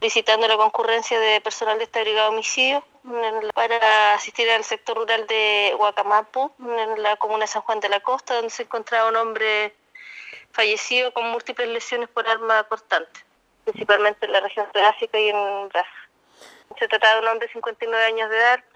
visitando la concurrencia de personal de esta brigada de homicidio para asistir al sector rural de Huacamapu, en la comuna de San Juan de la Costa, donde se encontraba un hombre fallecido con múltiples lesiones por arma cortante, principalmente en la región torácica y en brazo. Se trataba de un hombre de 59 años de edad,